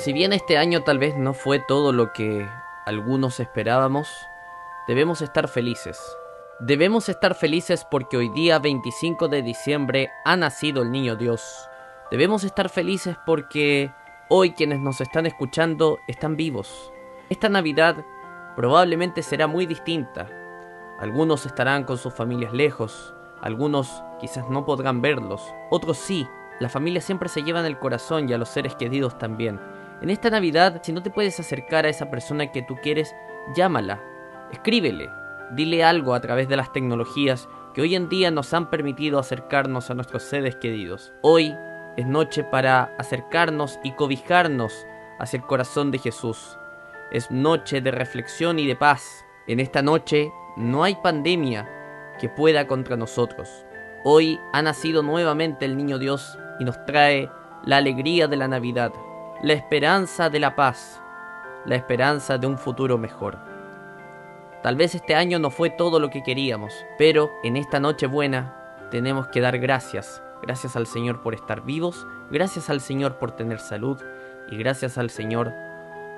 Si bien este año tal vez no fue todo lo que algunos esperábamos, debemos estar felices. Debemos estar felices porque hoy día 25 de diciembre ha nacido el Niño Dios. Debemos estar felices porque hoy quienes nos están escuchando están vivos. Esta Navidad probablemente será muy distinta. Algunos estarán con sus familias lejos, algunos quizás no podrán verlos, otros sí. La familia siempre se lleva en el corazón y a los seres queridos también. En esta Navidad, si no te puedes acercar a esa persona que tú quieres, llámala, escríbele, dile algo a través de las tecnologías que hoy en día nos han permitido acercarnos a nuestros seres queridos. Hoy es noche para acercarnos y cobijarnos hacia el corazón de Jesús. Es noche de reflexión y de paz. En esta noche no hay pandemia que pueda contra nosotros. Hoy ha nacido nuevamente el Niño Dios y nos trae la alegría de la Navidad, la esperanza de la paz, la esperanza de un futuro mejor. Tal vez este año no fue todo lo que queríamos, pero en esta noche buena tenemos que dar gracias. Gracias al Señor por estar vivos, gracias al Señor por tener salud y gracias al Señor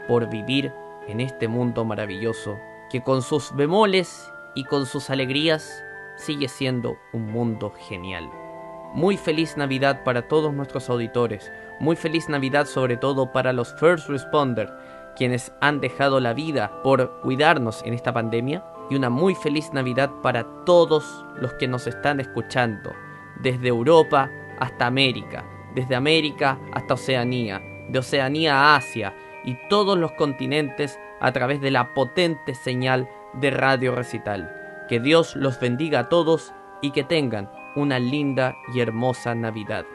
por vivir en este mundo maravilloso que con sus bemoles y con sus alegrías sigue siendo un mundo genial. Muy feliz Navidad para todos nuestros auditores, muy feliz Navidad sobre todo para los first responders, quienes han dejado la vida por cuidarnos en esta pandemia, y una muy feliz Navidad para todos los que nos están escuchando, desde Europa hasta América, desde América hasta Oceanía, de Oceanía a Asia y todos los continentes a través de la potente señal de Radio Recital. Que Dios los bendiga a todos y que tengan una linda y hermosa Navidad.